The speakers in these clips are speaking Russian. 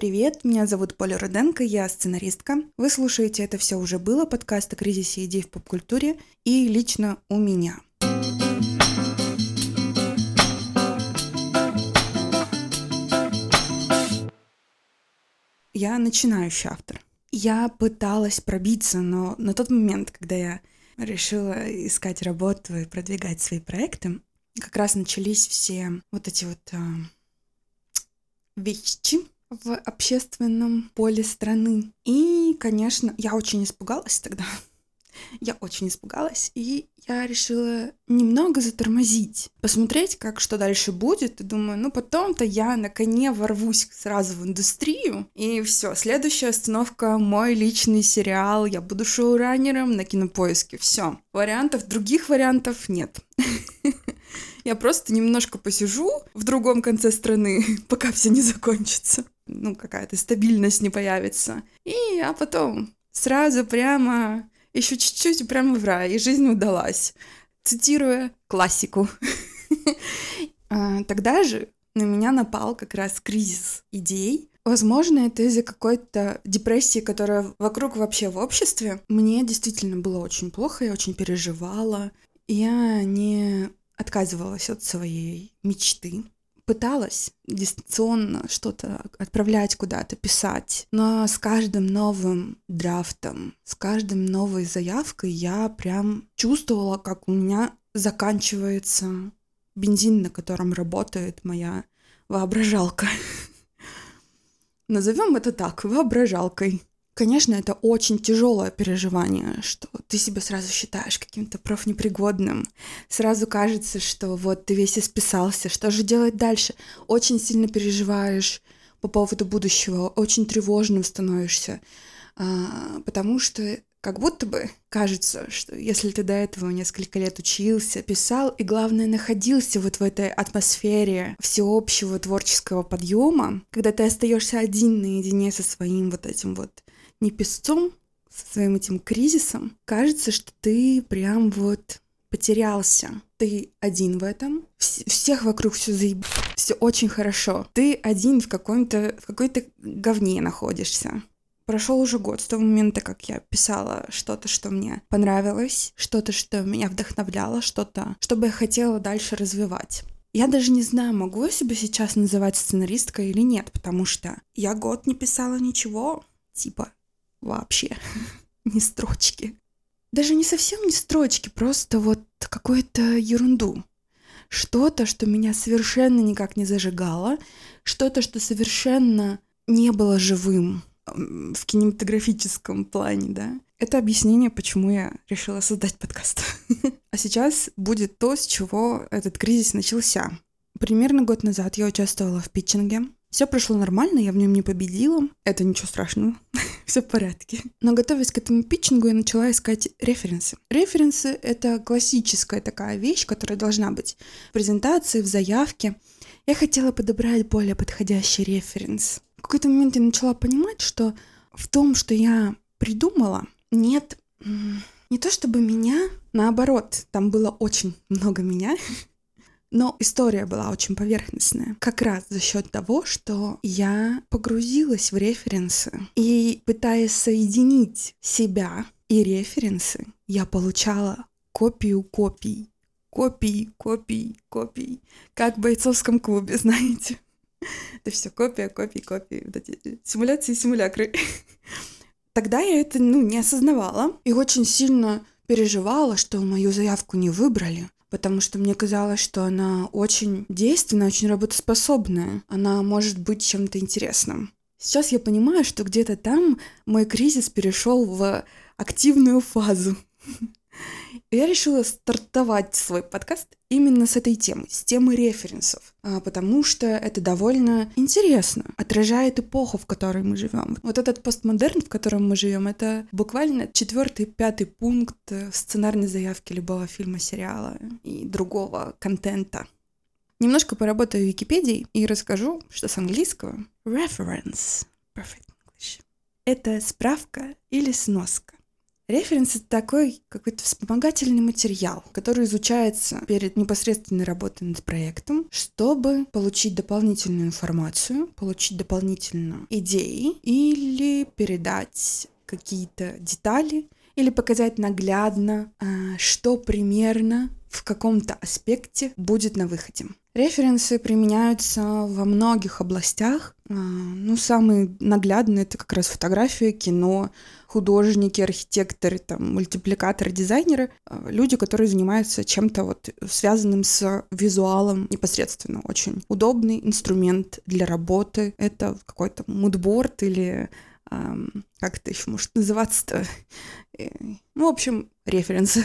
Привет, меня зовут Поля Руденко, я сценаристка. Вы слушаете «Это все уже было» подкаст о кризисе идей в поп-культуре и лично у меня. Я начинающий автор. Я пыталась пробиться, но на тот момент, когда я решила искать работу и продвигать свои проекты, как раз начались все вот эти вот э, вещи в общественном поле страны. И, конечно, я очень испугалась тогда. Я очень испугалась, и я решила немного затормозить, посмотреть, как что дальше будет, и думаю, ну потом-то я на коне ворвусь сразу в индустрию, и все, следующая остановка — мой личный сериал, я буду шоураннером на кинопоиске, все. Вариантов, других вариантов нет. Я просто немножко посижу в другом конце страны, пока все не закончится. Ну, какая-то стабильность не появится. И, а потом сразу прямо, еще чуть-чуть прямо в рай, и жизнь удалась. Цитируя классику. А, тогда же на меня напал как раз кризис идей. Возможно, это из-за какой-то депрессии, которая вокруг вообще в обществе. Мне действительно было очень плохо, я очень переживала. Я не отказывалась от своей мечты. Пыталась дистанционно что-то отправлять куда-то, писать, но с каждым новым драфтом, с каждым новой заявкой я прям чувствовала, как у меня заканчивается бензин, на котором работает моя воображалка. Назовем это так, воображалкой. Конечно, это очень тяжелое переживание, что ты себя сразу считаешь каким-то профнепригодным. Сразу кажется, что вот ты весь исписался, что же делать дальше? Очень сильно переживаешь по поводу будущего, очень тревожным становишься, а, потому что как будто бы кажется, что если ты до этого несколько лет учился, писал и, главное, находился вот в этой атмосфере всеобщего творческого подъема, когда ты остаешься один наедине со своим вот этим вот не песцом, со своим этим кризисом, кажется, что ты прям вот потерялся. Ты один в этом. Вс- всех вокруг все заеб... Все очень хорошо. Ты один в каком-то в какой-то говне находишься. Прошел уже год с того момента, как я писала что-то, что мне понравилось, что-то, что меня вдохновляло, что-то, что бы я хотела дальше развивать. Я даже не знаю, могу я себя сейчас называть сценаристкой или нет, потому что я год не писала ничего, типа вообще. не строчки. Даже не совсем не строчки, просто вот какую-то ерунду. Что-то, что меня совершенно никак не зажигало, что-то, что совершенно не было живым в кинематографическом плане, да. Это объяснение, почему я решила создать подкаст. а сейчас будет то, с чего этот кризис начался. Примерно год назад я участвовала в питчинге все прошло нормально, я в нем не победила. Это ничего страшного. Все в порядке. Но готовясь к этому питчингу, я начала искать референсы. Референсы — это классическая такая вещь, которая должна быть в презентации, в заявке. Я хотела подобрать более подходящий референс. В какой-то момент я начала понимать, что в том, что я придумала, нет не то чтобы меня, наоборот, там было очень много меня, но история была очень поверхностная. Как раз за счет того, что я погрузилась в референсы и пытаясь соединить себя и референсы, я получала копию копий. Копий, копий, копий. Как в бойцовском клубе, знаете. Это все копия, копии, копии. Симуляции, симулякры. Тогда я это, ну, не осознавала и очень сильно переживала, что мою заявку не выбрали, потому что мне казалось, что она очень действенная, очень работоспособная. Она может быть чем-то интересным. Сейчас я понимаю, что где-то там мой кризис перешел в активную фазу. Я решила стартовать свой подкаст именно с этой темы, с темы референсов, потому что это довольно интересно, отражает эпоху, в которой мы живем. Вот этот постмодерн, в котором мы живем, это буквально четвертый, пятый пункт в сценарной заявке любого фильма, сериала и другого контента. Немножко поработаю в Википедии и расскажу, что с английского reference, perfect English, это справка или сноска. Референс — это такой какой-то вспомогательный материал, который изучается перед непосредственной работой над проектом, чтобы получить дополнительную информацию, получить дополнительно идеи или передать какие-то детали или показать наглядно, а, что примерно в каком-то аспекте будет на выходе. Референсы применяются во многих областях. А, ну, самые наглядные — это как раз фотография, кино, художники, архитекторы, там, мультипликаторы, дизайнеры, а, люди, которые занимаются чем-то вот связанным с визуалом непосредственно. Очень удобный инструмент для работы. Это какой-то мудборд или как это еще может называться-то? Э, ну, в общем, референсы.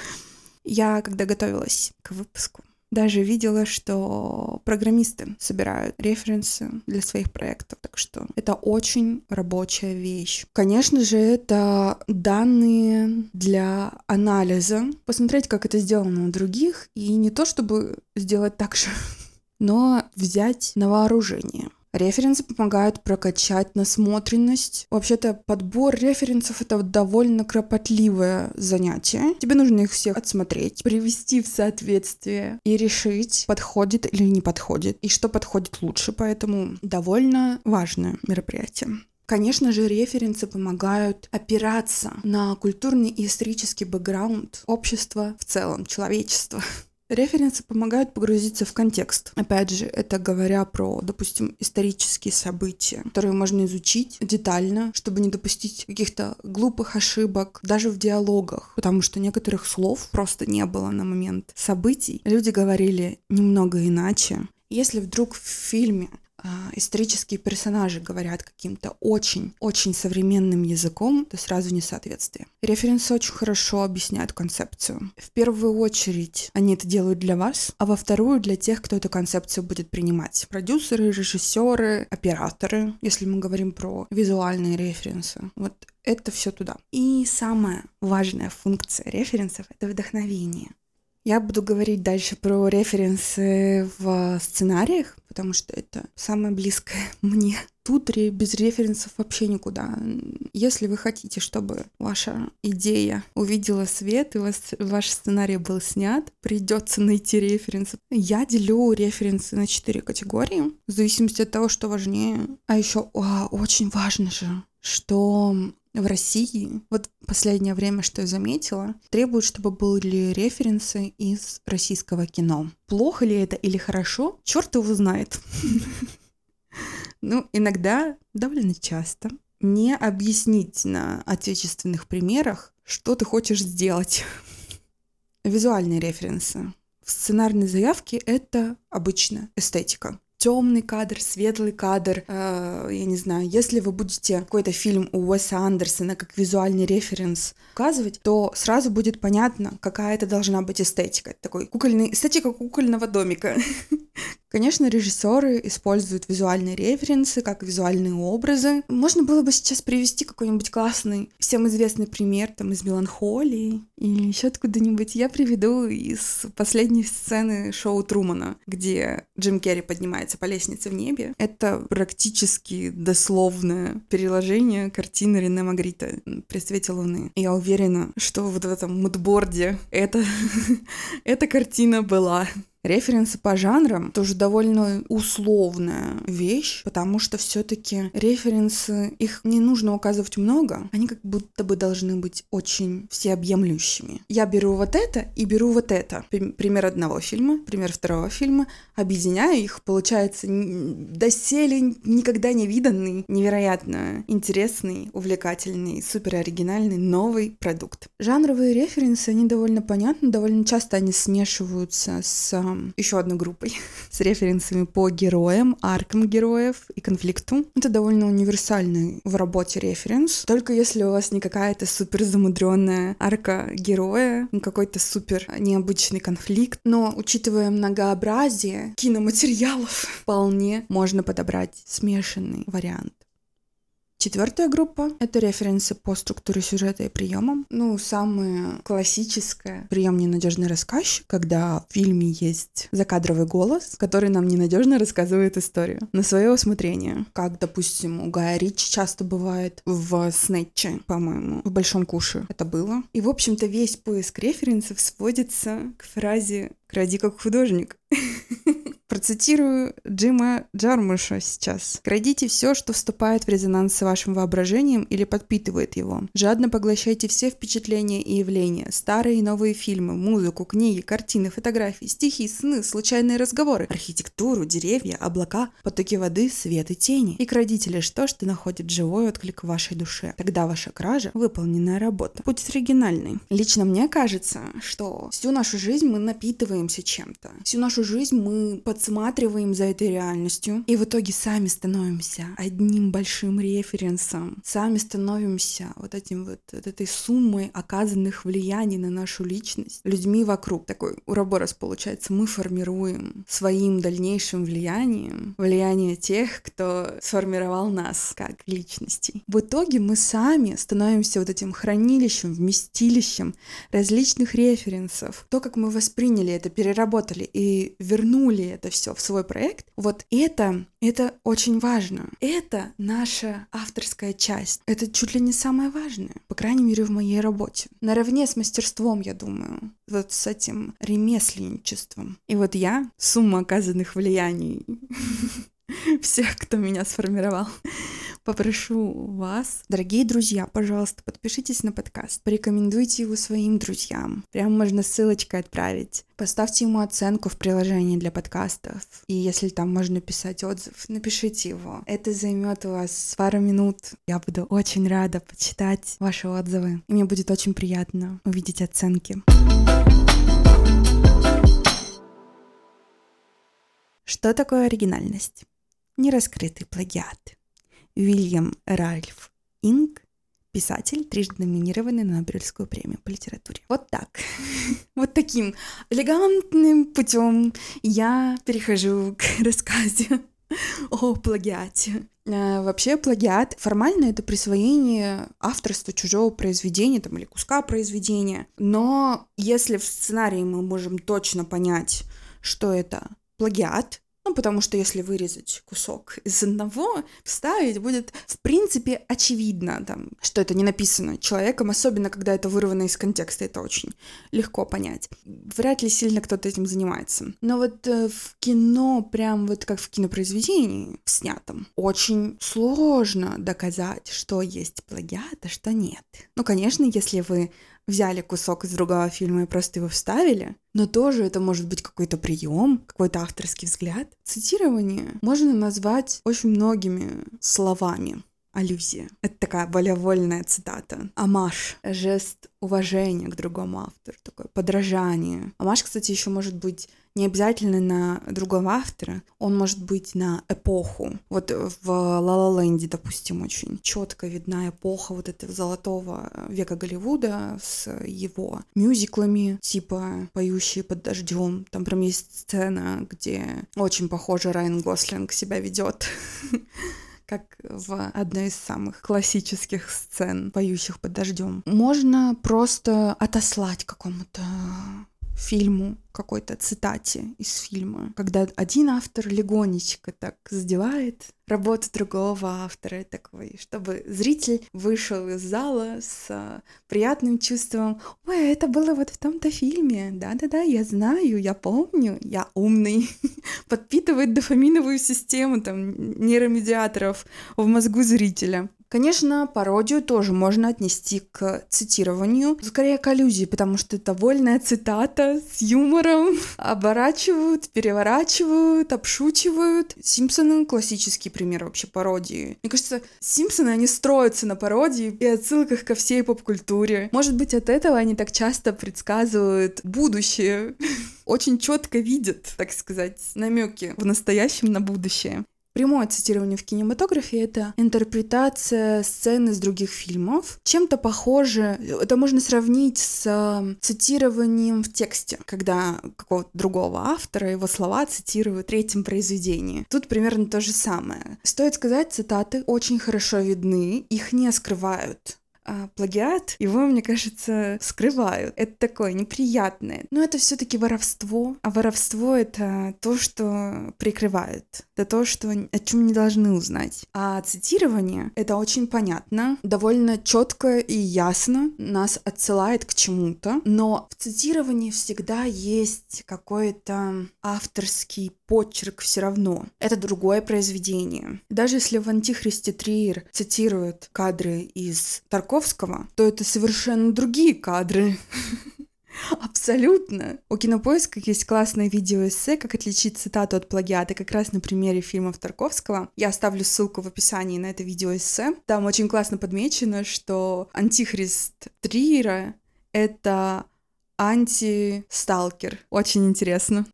Я, когда готовилась к выпуску, даже видела, что программисты собирают референсы для своих проектов, так что это очень рабочая вещь. Конечно же, это данные для анализа, посмотреть, как это сделано у других, и не то чтобы сделать так же, но взять на вооружение. Референсы помогают прокачать насмотренность. Вообще-то подбор референсов — это довольно кропотливое занятие. Тебе нужно их всех отсмотреть, привести в соответствие и решить, подходит или не подходит, и что подходит лучше. Поэтому довольно важное мероприятие. Конечно же, референсы помогают опираться на культурный и исторический бэкграунд общества в целом, человечества. Референсы помогают погрузиться в контекст. Опять же, это говоря про, допустим, исторические события, которые можно изучить детально, чтобы не допустить каких-то глупых ошибок даже в диалогах, потому что некоторых слов просто не было на момент событий. Люди говорили немного иначе. Если вдруг в фильме исторические персонажи говорят каким-то очень-очень современным языком, то сразу несоответствие. Референсы очень хорошо объясняют концепцию. В первую очередь они это делают для вас, а во вторую для тех, кто эту концепцию будет принимать. Продюсеры, режиссеры, операторы, если мы говорим про визуальные референсы. Вот это все туда. И самая важная функция референсов — это вдохновение. Я буду говорить дальше про референсы в сценариях, потому что это самое близкое мне. Тут без референсов вообще никуда. Если вы хотите, чтобы ваша идея увидела свет и вас, ваш сценарий был снят, придется найти референсы. Я делю референсы на четыре категории, в зависимости от того, что важнее. А еще а, очень важно же, что в России, вот последнее время, что я заметила, требуют, чтобы были референсы из российского кино. Плохо ли это или хорошо, черт его знает. Ну, иногда, довольно часто, не объяснить на отечественных примерах, что ты хочешь сделать. Визуальные референсы. В сценарной заявке это обычно эстетика темный кадр, светлый кадр. Э, я не знаю, если вы будете какой-то фильм у Уэса Андерсона как визуальный референс указывать, то сразу будет понятно, какая это должна быть эстетика. Такой кукольный, эстетика кукольного домика. Конечно, режиссеры используют визуальные референсы, как визуальные образы. Можно было бы сейчас привести какой-нибудь классный, всем известный пример там из «Меланхолии» или еще откуда-нибудь. Я приведу из последней сцены шоу Трумана, где Джим Керри поднимается по лестнице в небе. Это практически дословное переложение картины Рене Магрита «При свете луны». Я уверена, что вот в этом мудборде эта, эта картина была. Референсы по жанрам тоже довольно условная вещь, потому что все-таки референсы, их не нужно указывать много, они как будто бы должны быть очень всеобъемлющими. Я беру вот это и беру вот это. Пример одного фильма, пример второго фильма, объединяю их, получается доселе никогда не виданный, невероятно интересный, увлекательный, супер оригинальный новый продукт. Жанровые референсы, они довольно понятны, довольно часто они смешиваются с еще одной группой с референсами по героям, аркам героев и конфликту. Это довольно универсальный в работе референс. Только если у вас не какая-то супер замудренная арка героя, не какой-то супер необычный конфликт. Но учитывая многообразие киноматериалов, вполне можно подобрать смешанный вариант. Четвертая группа — это референсы по структуре сюжета и приемам. Ну, самая классическая прием ненадежный рассказчик, когда в фильме есть закадровый голос, который нам ненадежно рассказывает историю на свое усмотрение. Как, допустим, у Гая Ричи часто бывает в Снетче, по-моему, в Большом Куше это было. И, в общем-то, весь поиск референсов сводится к фразе «кради как художник». Процитирую Джима Джармуша сейчас. «Крадите все, что вступает в резонанс с вашим воображением или подпитывает его. Жадно поглощайте все впечатления и явления, старые и новые фильмы, музыку, книги, картины, фотографии, стихи, сны, случайные разговоры, архитектуру, деревья, облака, потоки воды, свет и тени. И крадите лишь то, что находит живой отклик в вашей душе. Тогда ваша кража — выполненная работа. Будет оригинальный. Лично мне кажется, что всю нашу жизнь мы напитываемся чем-то. Всю нашу жизнь мы под подсматриваем за этой реальностью, и в итоге сами становимся одним большим референсом, сами становимся вот этим вот, вот этой суммой оказанных влияний на нашу личность людьми вокруг. Такой уроборос получается. Мы формируем своим дальнейшим влиянием влияние тех, кто сформировал нас как личностей. В итоге мы сами становимся вот этим хранилищем, вместилищем различных референсов. То, как мы восприняли это, переработали и вернули это все в свой проект, вот это, это очень важно. Это наша авторская часть. Это чуть ли не самое важное, по крайней мере, в моей работе. Наравне с мастерством, я думаю, вот с этим ремесленничеством. И вот я, сумма оказанных влияний всех, кто меня сформировал, попрошу вас, дорогие друзья, пожалуйста, подпишитесь на подкаст, порекомендуйте его своим друзьям. Прям можно ссылочкой отправить. Поставьте ему оценку в приложении для подкастов. И если там можно писать отзыв, напишите его. Это займет у вас пару минут. Я буду очень рада почитать ваши отзывы. И мне будет очень приятно увидеть оценки. Что такое оригинальность? Нераскрытый плагиат. Уильям Ральф Инг, писатель, трижды номинированный на Нобелевскую премию по литературе. Вот так. вот таким элегантным путем я перехожу к рассказе о плагиате. А, вообще плагиат формально это присвоение авторства чужого произведения там, или куска произведения. Но если в сценарии мы можем точно понять, что это плагиат, ну, потому что если вырезать кусок из одного, вставить будет, в принципе, очевидно, там, что это не написано человеком, особенно когда это вырвано из контекста, это очень легко понять. Вряд ли сильно кто-то этим занимается. Но вот э, в кино, прям вот как в кинопроизведении, в снятом, очень сложно доказать, что есть плагиат, а что нет. Ну, конечно, если вы взяли кусок из другого фильма и просто его вставили, но тоже это может быть какой-то прием, какой-то авторский взгляд. Цитирование можно назвать очень многими словами. Аллюзия. Это такая более вольная цитата. Амаш. Жест уважения к другому автору. Такое подражание. Амаш, кстати, еще может быть не обязательно на другого автора, он может быть на эпоху. Вот в «Ла Ла Ленде», допустим, очень четко видна эпоха вот этого золотого века Голливуда с его мюзиклами, типа «Поющие под дождем». Там прям есть сцена, где очень похоже Райан Гослинг себя ведет как в одной из самых классических сцен, поющих под дождем. Можно просто отослать какому-то фильму, какой-то цитате из фильма, когда один автор легонечко так задевает работу другого автора такой, чтобы зритель вышел из зала с а, приятным чувством «Ой, это было вот в том-то фильме, да-да-да, я знаю, я помню, я умный», подпитывает дофаминовую систему там нейромедиаторов в мозгу зрителя. Конечно, пародию тоже можно отнести к цитированию, скорее к аллюзии, потому что это вольная цитата с юмором. Оборачивают, переворачивают, обшучивают. Симпсоны — классический пример вообще пародии. Мне кажется, Симпсоны, они строятся на пародии и отсылках ко всей поп-культуре. Может быть, от этого они так часто предсказывают будущее очень четко видят, так сказать, намеки в настоящем на будущее. Прямое цитирование в кинематографе — это интерпретация сцены из других фильмов. Чем-то похоже, это можно сравнить с цитированием в тексте, когда какого-то другого автора его слова цитируют в третьем произведении. Тут примерно то же самое. Стоит сказать, цитаты очень хорошо видны, их не скрывают а, плагиат, его, мне кажется, скрывают. Это такое неприятное. Но это все таки воровство. А воровство — это то, что прикрывают. Это то, что, о чем не должны узнать. А цитирование — это очень понятно, довольно четко и ясно нас отсылает к чему-то. Но в цитировании всегда есть какой-то авторский почерк все равно. Это другое произведение. Даже если в «Антихристе» Триер цитирует кадры из Тарковского, то это совершенно другие кадры. Абсолютно. У Кинопоиска есть классное видеоэссе «Как отличить цитату от плагиата» как раз на примере фильмов Тарковского. Я оставлю ссылку в описании на это видеоэссе. Там очень классно подмечено, что «Антихрист Триера» — это анти-сталкер. Очень интересно.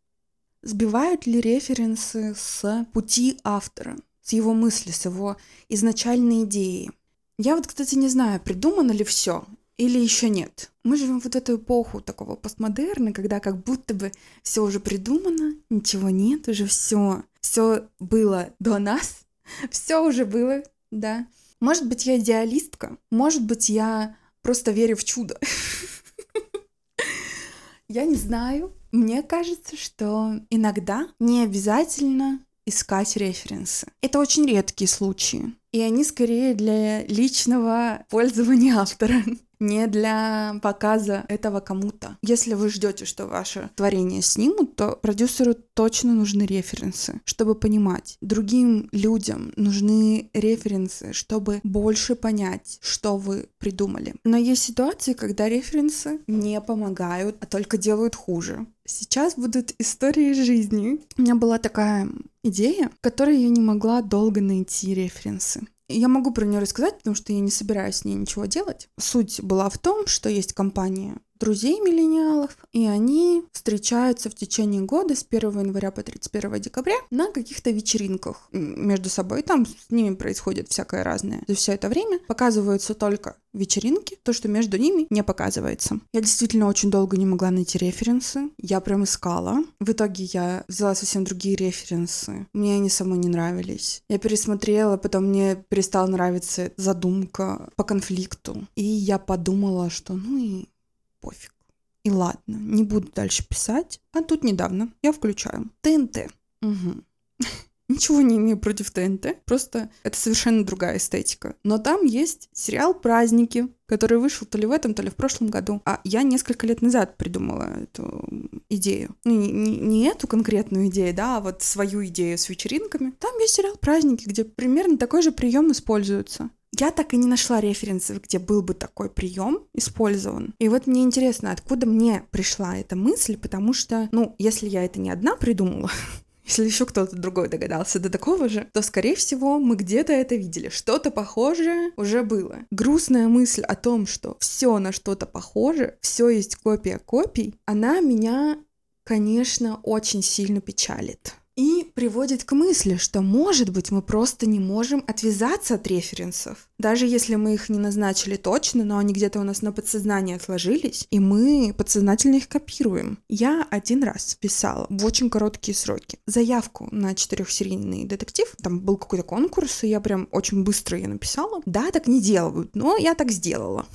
Сбивают ли референсы с пути автора, с его мысли, с его изначальной идеи? Я вот, кстати, не знаю, придумано ли все или еще нет. Мы живем вот эту эпоху такого постмодерна, когда как будто бы все уже придумано, ничего нет, уже все, все было до нас, все уже было, да. Может быть, я идеалистка, может быть, я просто верю в чудо. Я не знаю, мне кажется, что иногда не обязательно искать референсы. Это очень редкие случаи. И они скорее для личного пользования автора не для показа этого кому-то. Если вы ждете, что ваше творение снимут, то продюсеру точно нужны референсы, чтобы понимать. Другим людям нужны референсы, чтобы больше понять, что вы придумали. Но есть ситуации, когда референсы не помогают, а только делают хуже. Сейчас будут истории жизни. У меня была такая идея, которой я не могла долго найти референсы. Я могу про нее рассказать, потому что я не собираюсь с ней ничего делать. Суть была в том, что есть компания друзей миллениалов, и они встречаются в течение года с 1 января по 31 декабря на каких-то вечеринках между собой. Там с ними происходит всякое разное. За все это время показываются только вечеринки, то, что между ними не показывается. Я действительно очень долго не могла найти референсы. Я прям искала. В итоге я взяла совсем другие референсы. Мне они самой не нравились. Я пересмотрела, потом мне перестала нравиться задумка по конфликту. И я подумала, что ну и пофиг. И ладно, не буду дальше писать. А тут недавно я включаю ТНТ. Угу. Ничего не имею против ТНТ, просто это совершенно другая эстетика. Но там есть сериал «Праздники», который вышел то ли в этом, то ли в прошлом году. А я несколько лет назад придумала эту идею. Ну, не, не, не эту конкретную идею, да, а вот свою идею с вечеринками. Там есть сериал «Праздники», где примерно такой же прием используется. Я так и не нашла референсов, где был бы такой прием использован. И вот мне интересно, откуда мне пришла эта мысль, потому что, ну, если я это не одна придумала, если еще кто-то другой догадался до такого же, то, скорее всего, мы где-то это видели. Что-то похожее уже было. Грустная мысль о том, что все на что-то похоже, все есть копия копий, она меня, конечно, очень сильно печалит. И приводит к мысли, что, может быть, мы просто не можем отвязаться от референсов. Даже если мы их не назначили точно, но они где-то у нас на подсознании отложились, и мы подсознательно их копируем. Я один раз писала в очень короткие сроки заявку на четырехсерийный детектив. Там был какой-то конкурс, и я прям очень быстро ее написала. Да, так не делают, но я так сделала.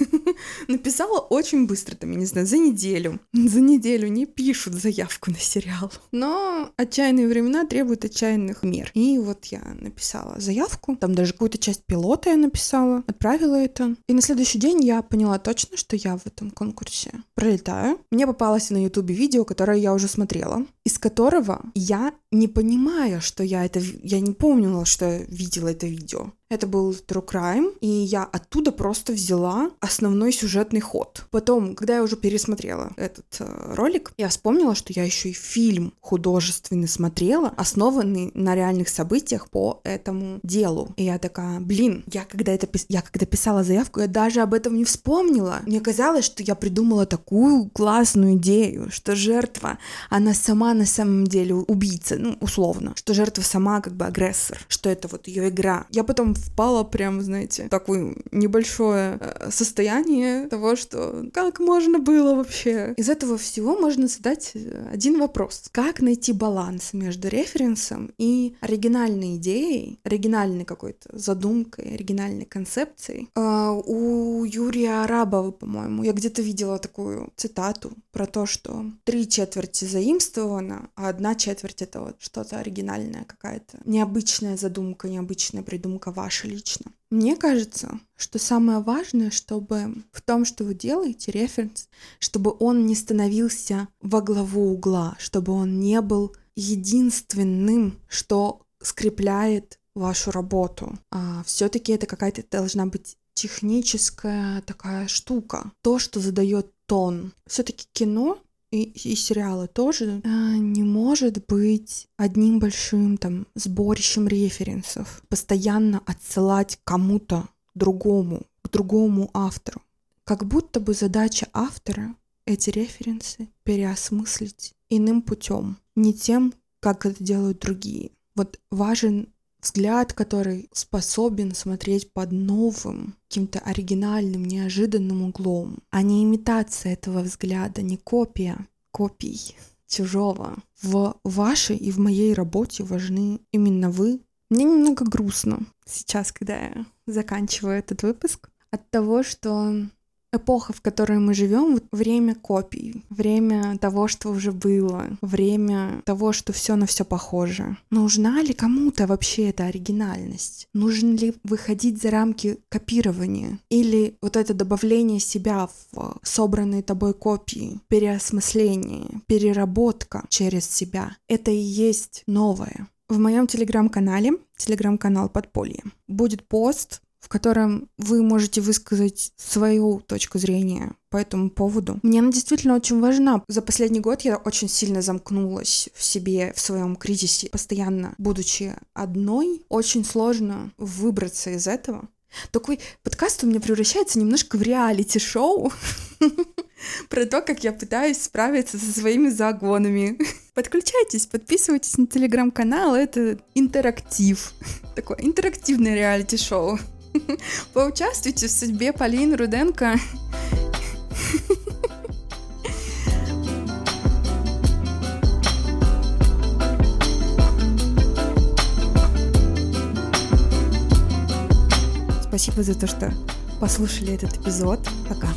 Написала очень быстро, там, я не знаю, за неделю. За неделю не пишут заявку на сериал. Но отчаянные времена требуют отчаянных мер. И вот я написала заявку, там даже какую-то часть пилота я написала, отправила это. И на следующий день я поняла точно, что я в этом конкурсе пролетаю. Мне попалось на ютубе видео, которое я уже смотрела, из которого я, не понимая, что я это... Я не помнила, что я видела это видео. Это был True Crime, и я оттуда просто взяла основной сюжетный ход. Потом, когда я уже пересмотрела этот э, ролик, я вспомнила, что я еще и фильм художественный смотрела, основанный на реальных событиях по этому делу. И я такая, блин, я когда это я когда писала заявку, я даже об этом не вспомнила. Мне казалось, что я придумала такую классную идею, что жертва, она сама на самом деле убийца, ну, условно, что жертва сама как бы агрессор, что это вот ее игра. Я потом впала прям, знаете, в такое небольшое э, состояние того, что как можно было вообще. Из этого всего можно задать э, один вопрос. Как найти баланс между референсом и оригинальной идеей, оригинальной какой-то задумкой, оригинальной концепцией? А, у Юрия Арабова, по-моему, я где-то видела такую цитату про то, что три четверти заимствовано, а одна четверть это вот что-то оригинальное, какая-то необычная задумка, необычная придумка ваша лично. Мне кажется, что самое важное, чтобы в том, что вы делаете, референс, чтобы он не становился во главу угла, чтобы он не был единственным, что скрепляет вашу работу. А все-таки это какая-то должна быть техническая такая штука. То, что задает тон. Все-таки кино и, и сериалы тоже э, не может быть одним большим там сборищем референсов, постоянно отсылать кому-то другому, к другому автору. Как будто бы задача автора эти референсы переосмыслить иным путем, не тем, как это делают другие. Вот важен взгляд, который способен смотреть под новым, каким-то оригинальным, неожиданным углом, а не имитация этого взгляда, не копия копий чужого. В вашей и в моей работе важны именно вы. Мне немного грустно сейчас, когда я заканчиваю этот выпуск, от того, что эпоха, в которой мы живем, время копий, время того, что уже было, время того, что все на все похоже. Нужна ли кому-то вообще эта оригинальность? Нужно ли выходить за рамки копирования? Или вот это добавление себя в собранные тобой копии, переосмысление, переработка через себя? Это и есть новое. В моем телеграм-канале, телеграм-канал Подполье, будет пост в котором вы можете высказать свою точку зрения по этому поводу. Мне она действительно очень важна. За последний год я очень сильно замкнулась в себе, в своем кризисе, постоянно будучи одной. Очень сложно выбраться из этого. Такой подкаст у меня превращается немножко в реалити-шоу про то, как я пытаюсь справиться со своими загонами. Подключайтесь, подписывайтесь на телеграм-канал, это интерактив. Такое интерактивное реалити-шоу. Поучаствуйте в судьбе Полины Руденко. Спасибо за то, что послушали этот эпизод. Пока.